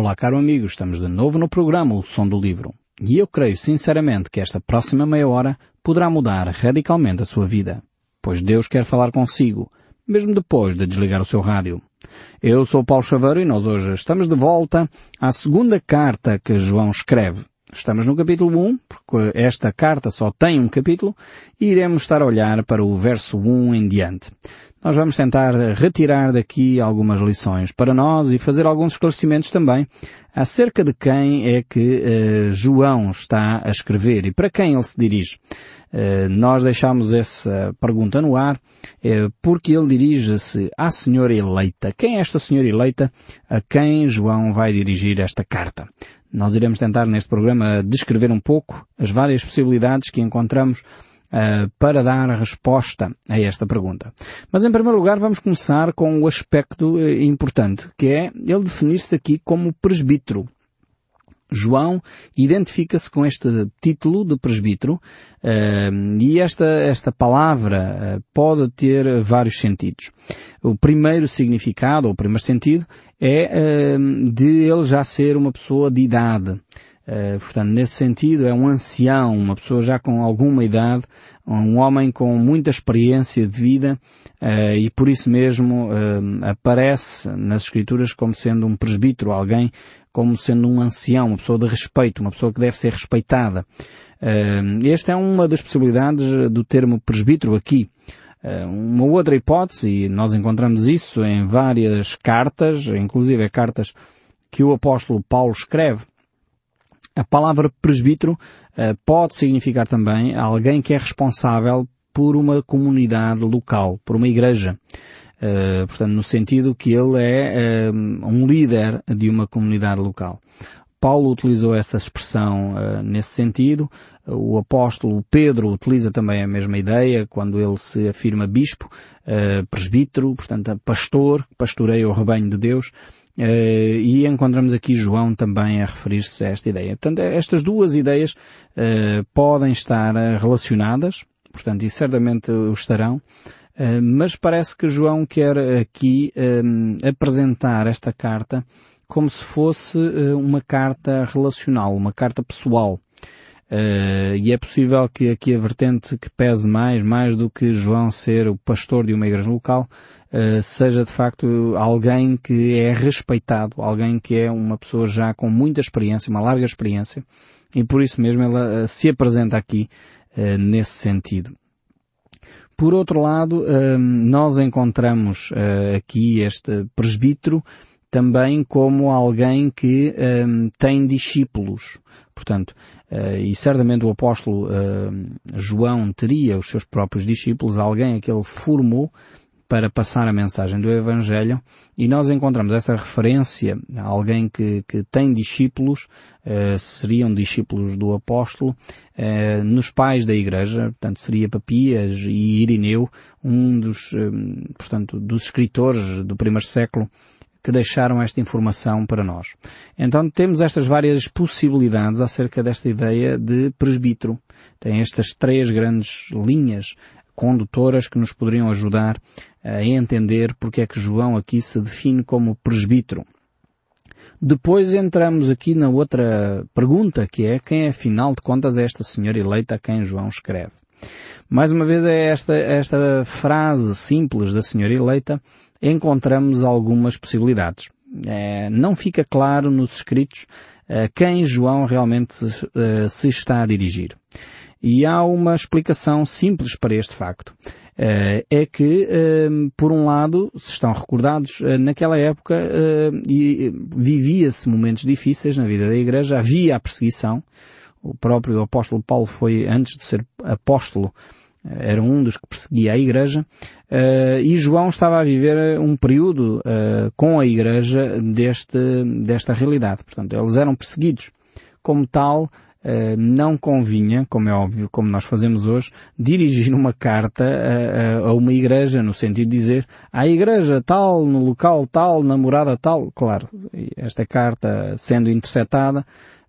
Olá, caro amigo, estamos de novo no programa O Som do Livro. E eu creio sinceramente que esta próxima meia hora poderá mudar radicalmente a sua vida. Pois Deus quer falar consigo, mesmo depois de desligar o seu rádio. Eu sou Paulo Chaveiro e nós hoje estamos de volta à segunda carta que João escreve. Estamos no capítulo 1, porque esta carta só tem um capítulo, e iremos estar a olhar para o verso 1 em diante. Nós vamos tentar retirar daqui algumas lições para nós e fazer alguns esclarecimentos também acerca de quem é que uh, João está a escrever e para quem ele se dirige. Uh, nós deixamos essa pergunta no ar uh, porque ele dirige-se à senhora eleita. Quem é esta senhora eleita a quem João vai dirigir esta carta? Nós iremos tentar neste programa descrever um pouco as várias possibilidades que encontramos uh, para dar resposta a esta pergunta. Mas em primeiro lugar vamos começar com o aspecto uh, importante, que é ele definir-se aqui como presbítero. João identifica-se com este título de presbítero uh, e esta, esta palavra pode ter vários sentidos. O primeiro significado, ou o primeiro sentido, é de ele já ser uma pessoa de idade. Uh, portanto, nesse sentido, é um ancião, uma pessoa já com alguma idade, um homem com muita experiência de vida uh, e por isso mesmo uh, aparece nas Escrituras como sendo um presbítero, alguém como sendo um ancião, uma pessoa de respeito, uma pessoa que deve ser respeitada. esta é uma das possibilidades do termo presbítero aqui. uma outra hipótese, e nós encontramos isso em várias cartas, inclusive cartas que o apóstolo Paulo escreve, a palavra presbítero uh, pode significar também alguém que é responsável por uma comunidade local, por uma igreja. Uh, portanto, no sentido que ele é uh, um líder de uma comunidade local. Paulo utilizou essa expressão uh, nesse sentido. O apóstolo Pedro utiliza também a mesma ideia quando ele se afirma bispo, uh, presbítero, portanto pastor, pastoreia o rebanho de Deus. Uh, e encontramos aqui João também a referir-se a esta ideia. Portanto, estas duas ideias podem estar relacionadas, portanto, e certamente o estarão, mas parece que João quer aqui apresentar esta carta como se fosse uh, uma carta relacional, uma carta pessoal. Uh, e é possível que aqui a vertente que pese mais, mais do que João ser o pastor de uma igreja local, uh, seja de facto alguém que é respeitado, alguém que é uma pessoa já com muita experiência, uma larga experiência, e por isso mesmo ela uh, se apresenta aqui nesse sentido. Por outro lado, nós encontramos aqui este presbítero também como alguém que um, tem discípulos. Portanto, uh, e certamente o apóstolo uh, João teria os seus próprios discípulos, alguém a que ele formou para passar a mensagem do Evangelho e nós encontramos essa referência a alguém que, que tem discípulos, uh, seriam discípulos do apóstolo, uh, nos pais da igreja, portanto seria Papias e Irineu, um dos, um, portanto, dos escritores do primeiro século que deixaram esta informação para nós. Então temos estas várias possibilidades acerca desta ideia de presbítero. Tem estas três grandes linhas condutoras que nos poderiam ajudar a entender porque é que João aqui se define como presbítero. Depois entramos aqui na outra pergunta que é quem é afinal de contas é esta senhora eleita a quem João escreve. Mais uma vez é esta, esta frase simples da senhora eleita encontramos algumas possibilidades. É, não fica claro nos escritos é, quem João realmente se, é, se, está a dirigir. E há uma explicação simples para este facto. É, é que, por um lado, se estão recordados, naquela época vivia-se momentos difíceis na vida da Igreja, havia a perseguição. O próprio apóstolo Paulo foi, antes de ser apóstolo, era um dos que perseguia a Igreja, uh, e João estava a viver um período uh, com a Igreja deste, desta realidade. Portanto, eles eram perseguidos. Como tal, não convinha, como é óbvio, como nós fazemos hoje, dirigir uma carta a, a, uma igreja, no sentido de dizer à igreja tal, no local tal, na morada tal. Claro, esta carta sendo interceptada,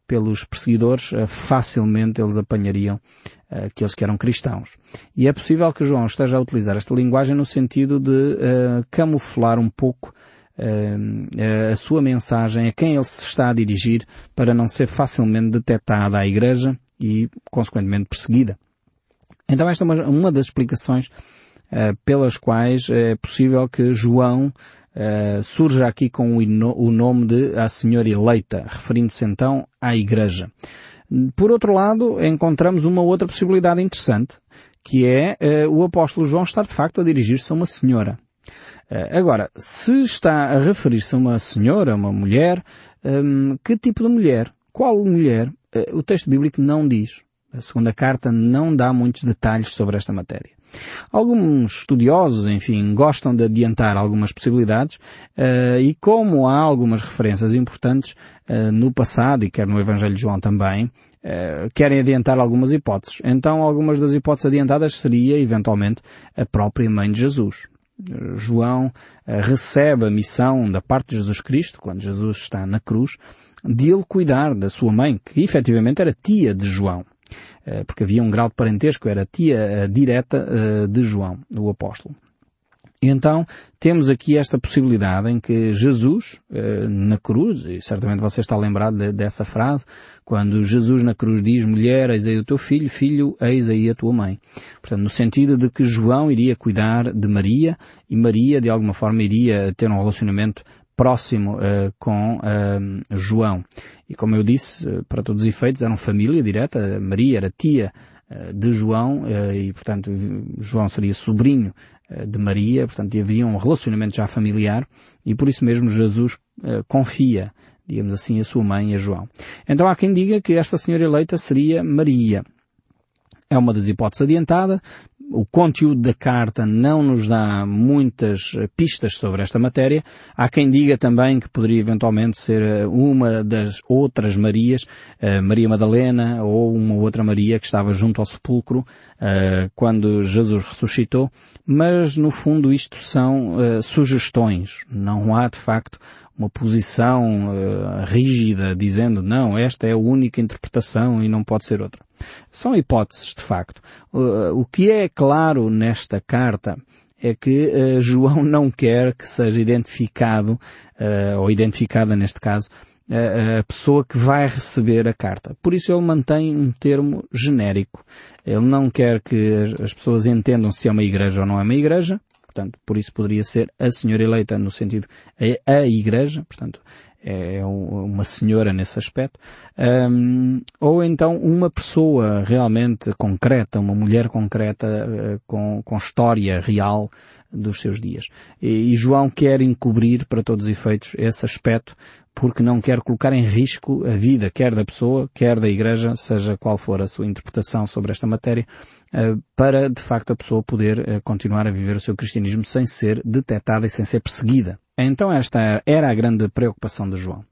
pelos perseguidores, facilmente eles apanhariam aqueles que eram cristãos. E é possível que João esteja a utilizar esta linguagem no sentido de uh, camuflar um pouco a sua mensagem, a quem ele se está a dirigir, para não ser facilmente detectada à Igreja e, consequentemente, perseguida. Então esta é uma, uma das explicações uh, pelas quais é possível que João uh, surja aqui com o, nome de a Senhora Eleita, referindo-se então à Igreja. Por outro lado, encontramos uma outra possibilidade interessante, que é uh, o apóstolo João estar de facto a dirigir-se a uma senhora. Uh, agora, se está a referir-se a uma senhora, uma mulher, um, que tipo de mulher? Qual mulher? Uh, o texto bíblico não diz. A segunda carta não dá muitos detalhes sobre esta matéria. Alguns estudiosos, enfim, gostam de adiantar algumas possibilidades uh, e como há algumas referências importantes uh, no passado e quer no Evangelho de João também, uh, querem adiantar algumas hipóteses. Então, algumas das hipóteses adiantadas seria, eventualmente, a própria mãe de Jesus. João recebe a missão da parte de Jesus Cristo, quando Jesus está na cruz, de ele cuidar da sua mãe, que efetivamente era tia de João. Eh, porque havia um grau de parentesco, era tia eh, direta eh, de João, o apóstolo. Então temos aqui esta possibilidade em que Jesus, na cruz, e certamente você está lembrado de, dessa frase, quando Jesus na cruz diz, mulher, eis aí o teu filho, filho, eis aí a tua mãe. Portanto, no sentido de que João iria cuidar de Maria e Maria, de alguma forma, iria ter um relacionamento próximo uh, com uh, João. E como eu disse, uh, para todos os efeitos, eram família direta. Maria era tia de João e, portanto, João seria sobrinho de Maria, portanto, havia um relacionamento já familiar e por isso mesmo Jesus confia, digamos assim, a sua mãe a João. Então há quem diga que esta senhora eleita seria Maria. É uma das hipóteses adiantada, o conteúdo da carta não nos dá muitas eh, pistas sobre esta matéria. Há quem diga também que poderia eventualmente ser eh, uma das outras Marias, eh, Maria Madalena ou uma outra Maria que estava junto ao sepulcro quando Jesus ressuscitou, mas no fundo isto são sugestões. Não há de facto uma posição uh, rígida dizendo não, esta é a única interpretação e não pode ser outra. São hipóteses, de facto. Uh, o que é claro nesta carta é que uh, João não quer que seja identificado, ou identificada neste caso, a pessoa que vai receber a carta. Por isso ele mantém um termo genérico. Ele não quer que as pessoas entendam se é uma igreja ou não é uma igreja. Portanto, por isso poderia ser a senhora eleita no sentido a, a igreja, portanto, é, é uma senhora nesse aspecto, um, ou então uma pessoa realmente concreta, uma mulher concreta uh, com, com história real dos seus dias. E, e João quer encobrir para todos os efeitos esse aspecto porque não quer colocar em risco a vida, quer da pessoa, quer da Igreja, seja qual for a sua interpretação sobre esta matéria, eh, para de facto a pessoa poder eh, continuar a viver o seu cristianismo sem ser detectada e sem ser perseguida. Então esta era a grande preocupação de João.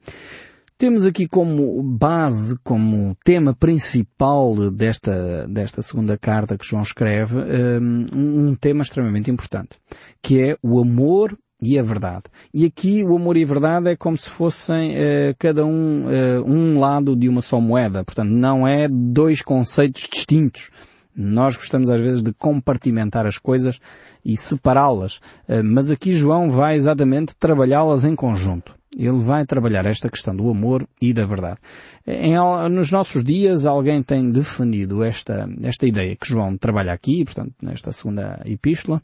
Temos aqui como base, como tema principal desta, desta segunda carta que João escreve, eh, um, um tema extremamente importante, que é o amor e a verdade. E aqui o amor e a verdade é como se fossem uh, cada um uh, um lado de uma só moeda. Portanto, não é dois conceitos distintos. Nós gostamos às vezes de compartimentar as coisas e separá-las, uh, mas aqui João vai exatamente trabalhá-las em conjunto. Ele vai trabalhar esta questão do amor e da verdade. Em, nos nossos dias alguém tem definido esta, esta ideia que João trabalha aqui, portanto, nesta segunda epístola,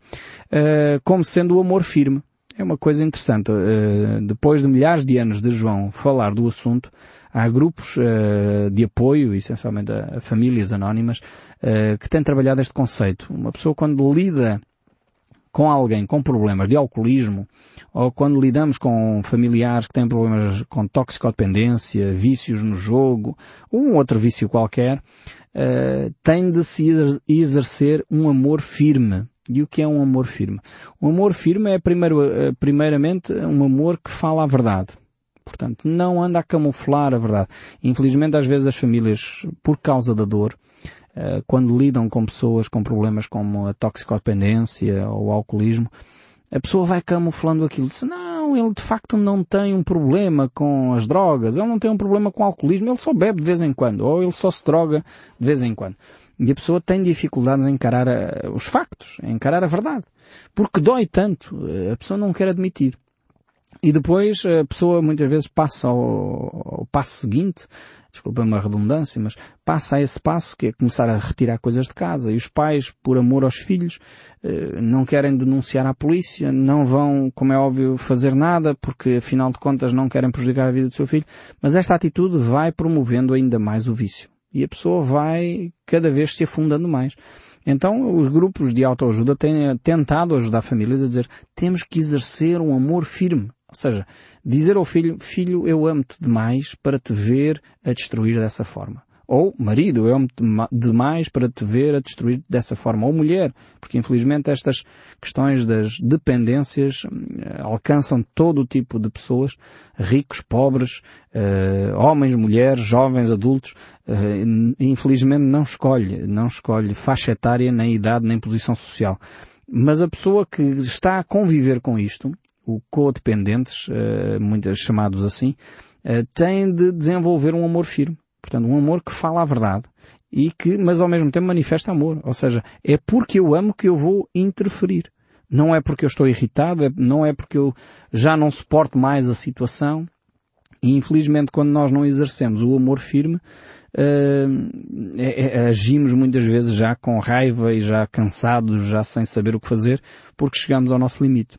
como sendo o amor firme. É uma coisa interessante. Uh, depois de milhares de anos de João falar do assunto, há grupos uh, de apoio, essencialmente a, a famílias anónimas, uh, que têm trabalhado este conceito. Uma pessoa quando lida com alguém com problemas de alcoolismo, ou quando lidamos com familiares que têm problemas com toxicodependência, vícios no jogo, ou um outro vício qualquer, uh, tem de se exercer um amor firme e o que é um amor firme? Um amor firme é primeiro, eh, primeiramente um amor que fala a verdade. Portanto, não anda a camuflar a verdade. Infelizmente, às vezes as famílias, por causa da dor, eh, quando lidam com pessoas com problemas como a toxicodependência ou o alcoolismo, a pessoa vai camuflando aquilo. Diz, não, ele de facto não tem um problema com as drogas, ele não tem um problema com o alcoolismo, ele só bebe de vez em quando, ou ele só se droga de vez em quando. E a pessoa tem dificuldade em encarar a, os factos, em encarar a verdade. Porque dói tanto, a pessoa não quer admitir. E depois a pessoa muitas vezes passa ao, ao passo seguinte, desculpa-me a redundância, mas passa a esse passo que é começar a retirar coisas de casa. E os pais, por amor aos filhos, eh, não querem denunciar à polícia, não vão, como é óbvio, fazer nada, porque afinal de contas não querem prejudicar a vida do seu filho. Mas esta atitude vai promovendo ainda mais o vício. E a pessoa vai cada vez se afundando mais. Então os grupos de autoajuda têm tentado ajudar famílias a dizer temos que exercer um amor firme. Ou seja, dizer ao filho, filho, eu amo-te demais para te ver a destruir dessa forma. Ou, marido, eu amo-te demais para te ver a destruir dessa forma. Ou mulher, porque infelizmente estas questões das dependências eh, alcançam todo o tipo de pessoas, ricos, pobres, uh, homens, mulheres, jovens, adultos. Uh, infelizmente não escolhe, não escolhe faixa etária, nem idade, nem posição social. Mas a pessoa que está a conviver com isto, o codependentes, uh, muitos chamados assim, uh, têm de desenvolver um amor firme. Portanto, um amor que fala a verdade e que, mas ao mesmo tempo manifesta amor. Ou seja, é porque eu amo que eu vou interferir. Não é porque eu estou irritado, é, não é porque eu já não suporto mais a situação. E infelizmente quando nós não exercemos o amor firme, uh, é, é, agimos muitas vezes já com raiva e já cansados, já sem saber o que fazer, porque chegamos ao nosso limite.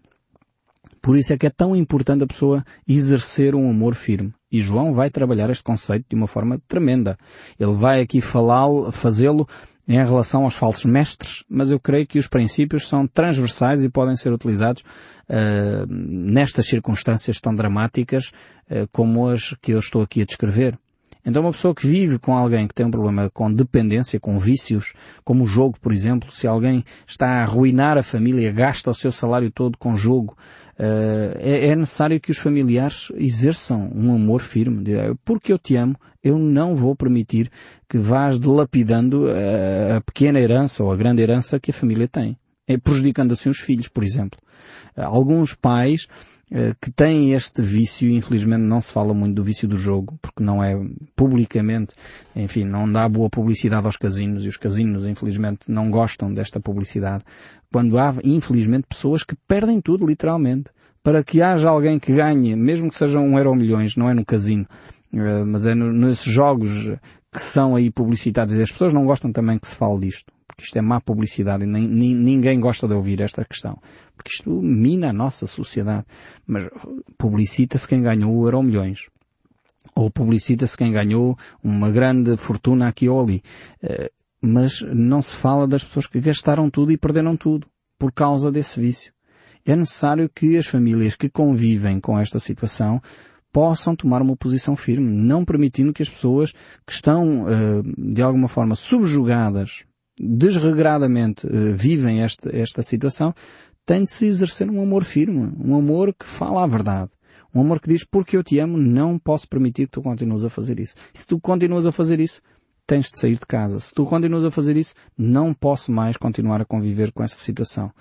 Por isso é que é tão importante a pessoa exercer um amor firme. E João vai trabalhar este conceito de uma forma tremenda. Ele vai aqui falá-lo, fazê-lo em relação aos falsos mestres, mas eu creio que os princípios são transversais e podem ser utilizados uh, nestas circunstâncias tão dramáticas uh, como as que eu estou aqui a descrever. Então uma pessoa que vive com alguém que tem um problema com dependência, com vícios, como o jogo, por exemplo, se alguém está a arruinar a família, gasta o seu salário todo com jogo, uh, é, é, necessário que os familiares exerçam um amor firme. Porque eu te amo, eu não vou permitir que vás dilapidando a, a pequena herança ou a grande herança que a família tem. É prejudicando assim os filhos, por exemplo. Alguns pais eh, que têm este vício, infelizmente não se fala muito do vício do jogo, porque não é publicamente, enfim, não dá boa publicidade aos casinos e os casinos, infelizmente, não gostam desta publicidade. Quando há, infelizmente, pessoas que perdem tudo, literalmente. Para que haja alguém que ganhe, mesmo que seja um euro milhões, não é no casino, eh, mas é nesses jogos que são aí publicitados e as pessoas não gostam também que se fale disto porque isto é má publicidade e nem, nem, ninguém gosta de ouvir esta questão, porque isto mina a nossa sociedade. Mas publicita-se quem ganhou o euro milhões. Ou publicita-se quem ganhou uma grande fortuna aqui ou ali. Eh, mas não se fala das pessoas que gastaram tudo e perderam tudo por causa desse vício. É necessário que as famílias que convivem com esta situação possam tomar uma posição firme, não permitindo que as pessoas que estão, eh, de alguma forma, subjugadas desregradamente uh, vivem esta, esta situação, tem de se exercer um amor firme, um amor que fala a verdade. Um amor que diz, porque eu te amo, não posso permitir que tu continues a fazer isso. E se tu continuas a fazer isso, tens de sair de casa. Se tu continuas a fazer isso, não posso mais continuar a conviver com essa situação.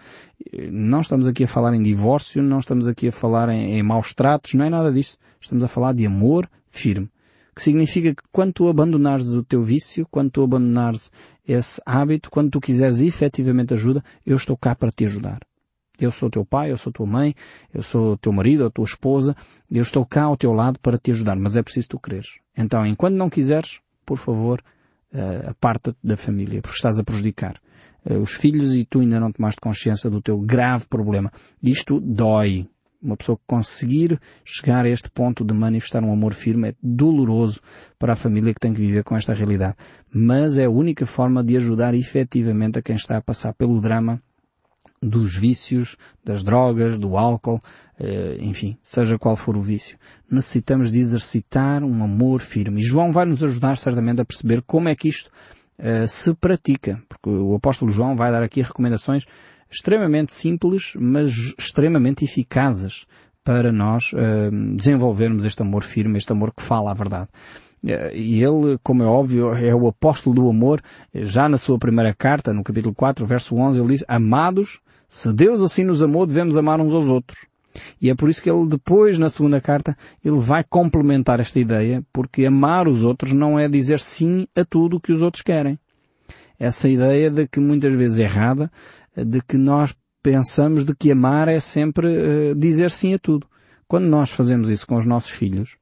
Não estamos aqui a falar em divórcio, não estamos aqui a falar em, em maus tratos, não é nada disso. Estamos a falar de amor firme que significa que quando tu abandonares o teu vício, quando tu abandonares esse hábito, quando tu quiseres efetivamente ajuda, eu estou cá para te ajudar. Eu sou teu pai, eu sou tua mãe, eu sou teu marido, a tua esposa, eu estou cá ao teu lado para te ajudar, mas é preciso tu quereres. Então, enquanto não quiseres, por favor, uh, aparta-te da família, porque estás a prejudicar uh, os filhos e tu ainda não tomaste consciência do teu grave problema. Isto dói, uma pessoa conseguir chegar a este ponto de manifestar um amor firme é doloroso para a família que tem que viver com esta realidade. Mas é a única forma de ajudar efetivamente a quem está a passar pelo drama dos vícios, das drogas, do álcool, eh, enfim, seja qual for o vício. Necessitamos de exercitar um amor firme. E João vai nos ajudar certamente a perceber como é que isto eh, se pratica. Porque o apóstolo João vai dar aqui recomendações extremamente simples, mas extremamente eficazes para nós uh, desenvolvermos este amor firme, este amor que fala a verdade. Uh, e ele, como é óbvio, é o apóstolo do amor. Já na sua primeira carta, no capítulo 4, verso 11, ele diz, Amados, se Deus assim nos amou, devemos amar uns aos outros. E é por isso que ele depois, na segunda carta, ele vai complementar esta ideia, porque amar os outros não é dizer sim a tudo o que os outros querem. Essa ideia de que muitas vezes é errada, de que nós pensamos de que amar é sempre uh, dizer sim a tudo. Quando nós fazemos isso com os nossos filhos,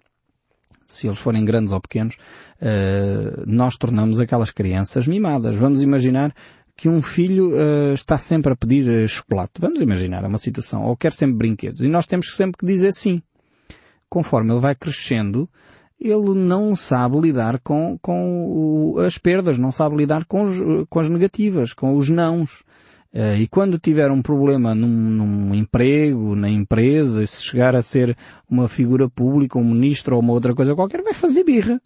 se eles forem grandes ou pequenos, uh, nós tornamos aquelas crianças mimadas. Vamos imaginar que um filho uh, está sempre a pedir chocolate. Vamos imaginar, é uma situação. Ou quer sempre brinquedos. E nós temos sempre que dizer sim. Conforme ele vai crescendo, ele não sabe lidar com, com o, as perdas, não sabe lidar com, os, com as negativas, com os nãos. Uh, e quando tiver um problema num, num, emprego, na empresa, se chegar a ser uma figura pública, um ministro ou uma outra coisa qualquer, vai fazer birra.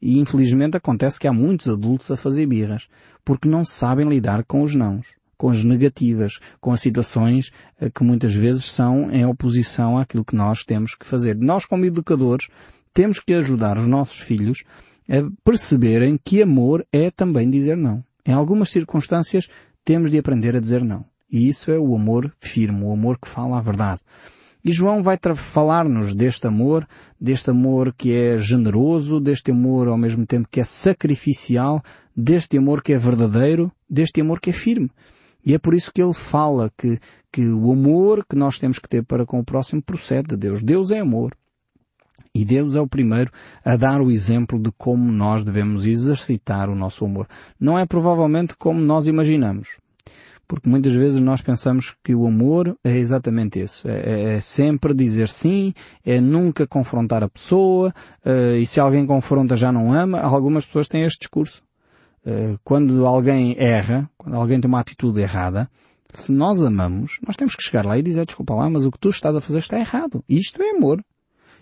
E infelizmente acontece que há muitos adultos a fazer birras, porque não sabem lidar com os nãos, com as negativas, com as situações uh, que muitas vezes são em oposição àquilo que nós temos que fazer. Nós como educadores temos que ajudar os nossos filhos a perceberem que amor é também dizer não. Em algumas circunstâncias temos de aprender a dizer não. E isso é o amor firme, o amor que fala a verdade. E João vai falar-nos deste amor, deste amor que é generoso, deste amor ao mesmo tempo que é sacrificial, deste amor que é verdadeiro, deste amor que é firme. E é por isso que ele fala que, que o amor que nós temos que ter para com o próximo procede de Deus. Deus é amor. E Deus é o primeiro a dar o exemplo de como nós devemos exercitar o nosso amor. Não é provavelmente como nós imaginamos. Porque muitas vezes nós pensamos que o amor é exatamente isso. É, é, é sempre dizer sim, é nunca confrontar a pessoa, uh, e se alguém confronta já não ama. Algumas pessoas têm este discurso. Uh, quando alguém erra, quando alguém tem uma atitude errada, se nós amamos, nós temos que chegar lá e dizer, desculpa lá, mas o que tu estás a fazer está errado. Isto é amor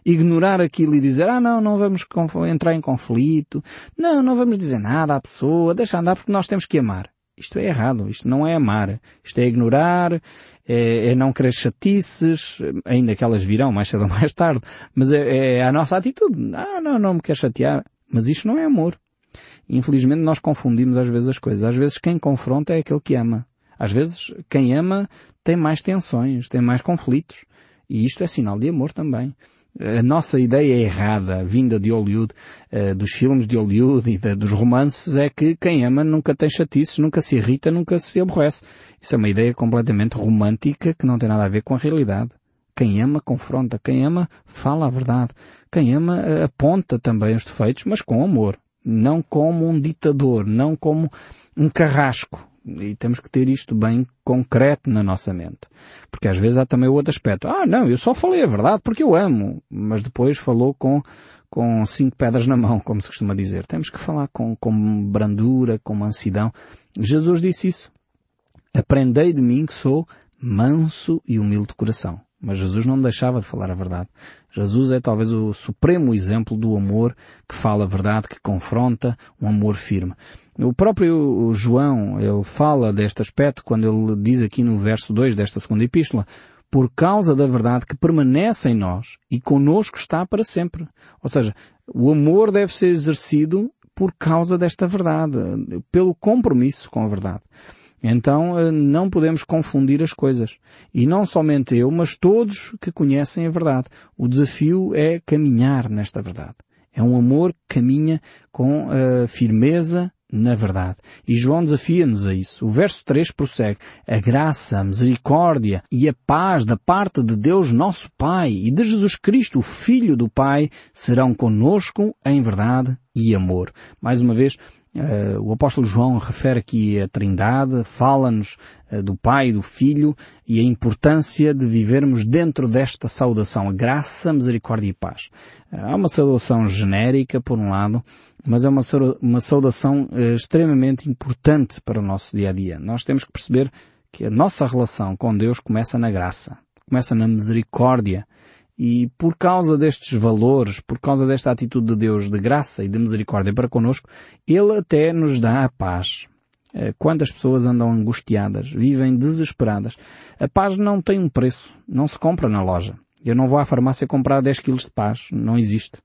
ignorar aquilo e dizer, ah não, não vamos entrar em conflito, não, não vamos dizer nada à pessoa, deixa andar porque nós temos que amar. Isto é errado, isto não é amar, isto é ignorar, é, é não querer chatices, ainda que elas virão mais cedo ou mais tarde, mas é, é a nossa atitude. Ah, não, não me quer chatear. Mas isto não é amor. Infelizmente nós confundimos às vezes as coisas. Às vezes quem confronta é aquele que ama. Às vezes quem ama tem mais tensões, tem mais conflitos. E isto é sinal de amor também a nossa ideia errada, vinda de Hollywood, uh, dos filmes de Hollywood e dos romances, é que quem ama nunca tem chatices, nunca se irrita, nunca se aborrece. Isso é uma ideia completamente romântica que não tem nada a ver com a realidade. Quem ama confronta, quem ama fala a verdade. Quem ama uh, aponta também os defeitos, mas com amor. Não como um ditador, não como um carrasco, e temos que ter isto bem concreto na nossa mente. Porque às vezes há também o outro aspecto. Ah, não, eu só falei a verdade porque eu amo. Mas depois falou com, com cinco pedras na mão, como se costuma dizer. Temos que falar com, com brandura, com mansidão. Jesus disse isso. Aprendei de mim que sou manso e humilde de coração. Mas Jesus não deixava de falar a verdade. Jesus é talvez o supremo exemplo do amor que fala a verdade, que confronta, um amor firme. O próprio João, ele fala deste aspecto quando ele diz aqui no verso 2 desta segunda epístola, por causa da verdade que permanece em nós e conosco está para sempre. Ou seja, o amor deve ser exercido por causa desta verdade, pelo compromisso com a verdade. Então eh, não podemos confundir as coisas. E não somente eu, mas todos que conhecem a verdade. O desafio é caminhar nesta verdade. É um amor que caminha com uh, firmeza na verdade. E João desafia-nos a isso. O verso 3 prossegue. A graça, a misericórdia e a paz da parte de Deus nosso Pai e de Jesus Cristo, o Filho do Pai, serão conosco em verdade e amor. Mais uma vez, Uh, o apóstolo João refere aqui a Trindade, fala-nos uh, do Pai, do Filho e a importância de vivermos dentro desta saudação, a graça, misericórdia e paz. Uh, há uma saudação genérica, por um lado, mas é uma, uma saudação extremamente importante para o nosso dia a dia. Nós temos que perceber que a nossa relação com Deus começa na graça, começa na misericórdia, e por causa destes valores, por causa desta atitude de Deus de graça e de misericórdia para connosco, Ele até nos dá a paz. Eh, quantas pessoas andam angustiadas, vivem desesperadas. A paz não tem um preço, não se compra na loja. Eu não vou à farmácia comprar 10 quilos de paz, não existe.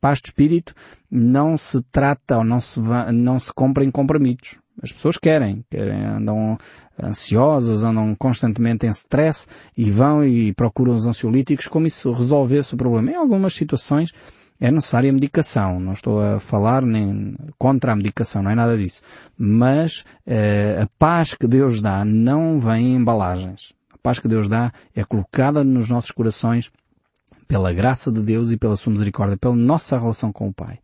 Paz de espírito não se trata ou não se, não se compra em comprimidos. As pessoas querem, querem, andam ansiosas, andam constantemente em stress e vão e procuram os ansiolíticos como isso resolvesse o problema. Em algumas situações é necessária medicação. Não estou a falar nem contra a medicação, não é nada disso. Mas eh, a paz que Deus dá não vem em embalagens. A paz que Deus dá é colocada nos nossos corações pela graça de Deus e pela sua misericórdia, pela nossa relação com o Pai.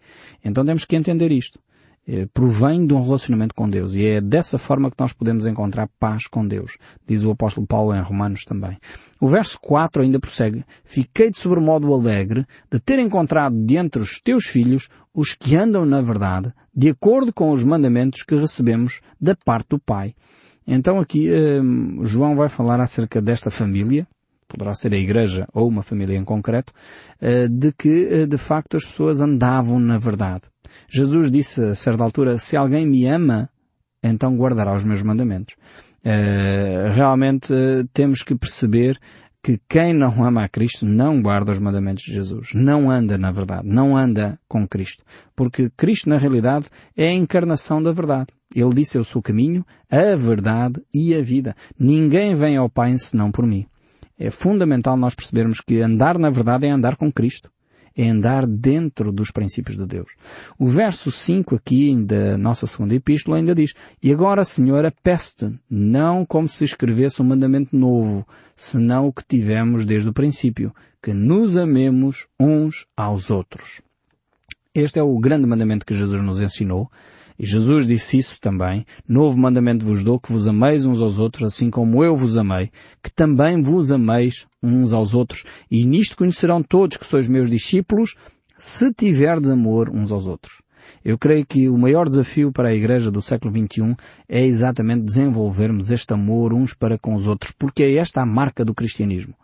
Então temos que entender isto. Eh, provém de um relacionamento com Deus e é dessa forma que nós podemos encontrar paz com Deus, diz o apóstolo Paulo em Romanos também. O verso 4 ainda prossegue, Fiquei de sobremodo alegre de ter encontrado dentre os teus filhos os que andam na verdade, de acordo com os mandamentos que recebemos da parte do Pai. Então aqui eh, João vai falar acerca desta família, poderá ser a igreja ou uma família em concreto, eh, de que de facto as pessoas andavam na verdade. Jesus disse a certa altura, se alguém me ama, então guardará os meus mandamentos. Uh, realmente temos que perceber que quem não ama a Cristo não guarda os mandamentos de Jesus. Não anda na verdade. Não anda com Cristo. Porque Cristo, na realidade, é a encarnação da verdade. Ele disse, eu sou o caminho, a verdade e a vida. Ninguém vem ao Pai senão por mim. É fundamental nós percebermos que andar na verdade é andar com Cristo é andar dentro dos princípios de Deus. O verso 5 aqui da nossa segunda epístola ainda diz, E agora, Senhora, peço-te, não como se escrevesse um mandamento novo, senão o que tivemos desde o princípio, que nos amemos uns aos outros. Este é o grande mandamento que Jesus nos ensinou, e Jesus disse isso também, novo mandamento vos dou, que vos ameis uns aos outros, assim como eu vos amei, que também vos ameis uns aos outros. E nisto conhecerão todos que sois meus discípulos, se tiverdes amor uns aos outros. Eu creio que o maior desafio para a Igreja do século XXI é exatamente desenvolvermos este amor uns para com os outros, porque é esta a marca do cristianismo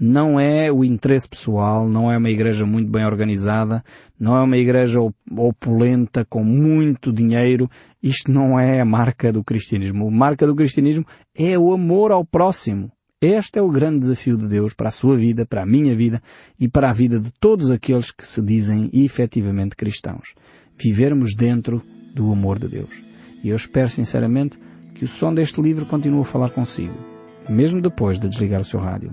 não é o interesse pessoal, não é uma igreja muito bem organizada, não é uma igreja opulenta com muito dinheiro. Isto não é a marca do cristianismo. A marca do cristianismo é o amor ao próximo. Este é o grande desafio de Deus para a sua vida, para a minha vida e para a vida de todos aqueles que se dizem efetivamente cristãos. Vivermos dentro do amor de Deus. E eu espero sinceramente que o som deste livro continue a falar consigo, mesmo depois de desligar o seu rádio.